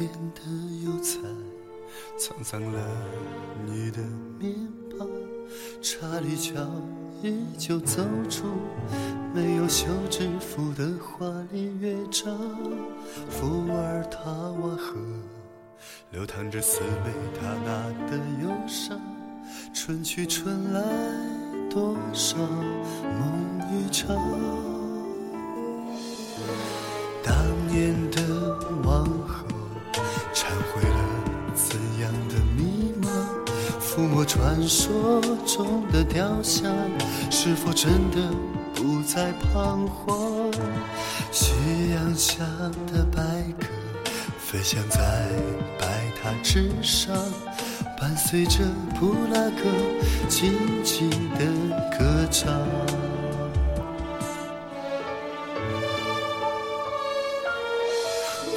变得油菜，沧桑了你的面庞。查理乔依旧走出没有休止符的华丽乐章。伏尔塔瓦河流淌着斯美塔纳的忧伤。春去春来，多少梦一场。当年的王抚摸传说中的雕像，是否真的不再彷徨？夕阳下的白鸽飞翔在白塔之上，伴随着布拉格静静的歌唱。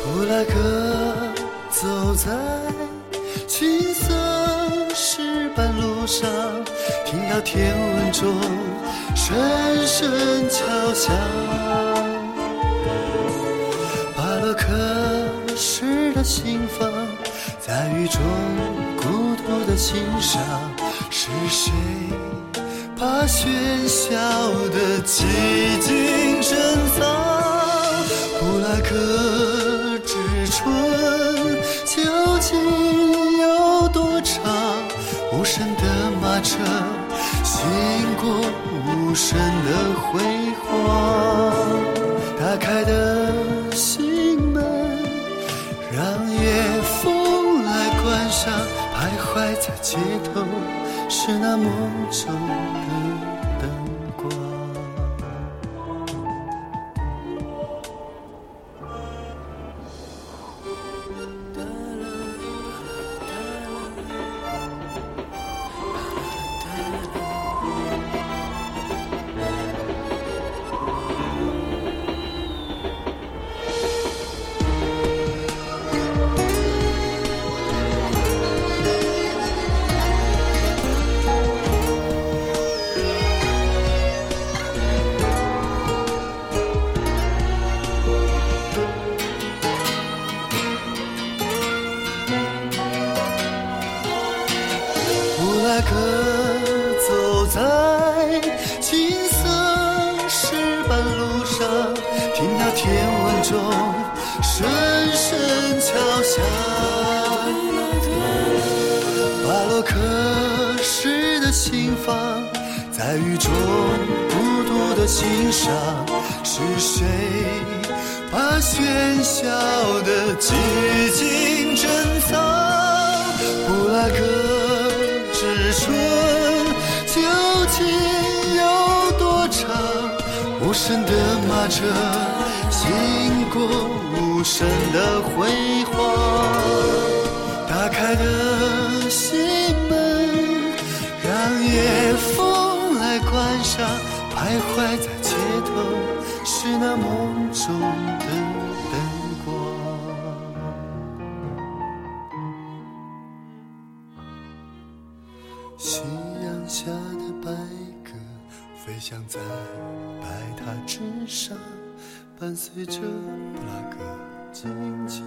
布拉格走在青色上，听到天文钟声声敲响。巴洛克式的心房，在雨中孤独的欣赏。是谁把喧嚣的寂静珍藏？布拉克过无声的辉煌，打开的心门让夜风来关上，徘徊在街头是那梦中的布拉格走在金色石板路上，听到天文钟声声敲响。巴洛克式的心房，在雨中孤独的欣赏。是谁把喧嚣的无声的马车经过无声的辉煌，打开的心门让夜风来关上，徘徊在街头是那梦中的灯光。夕阳下的白鸽飞翔在白塔之上，伴随着布拉格静静。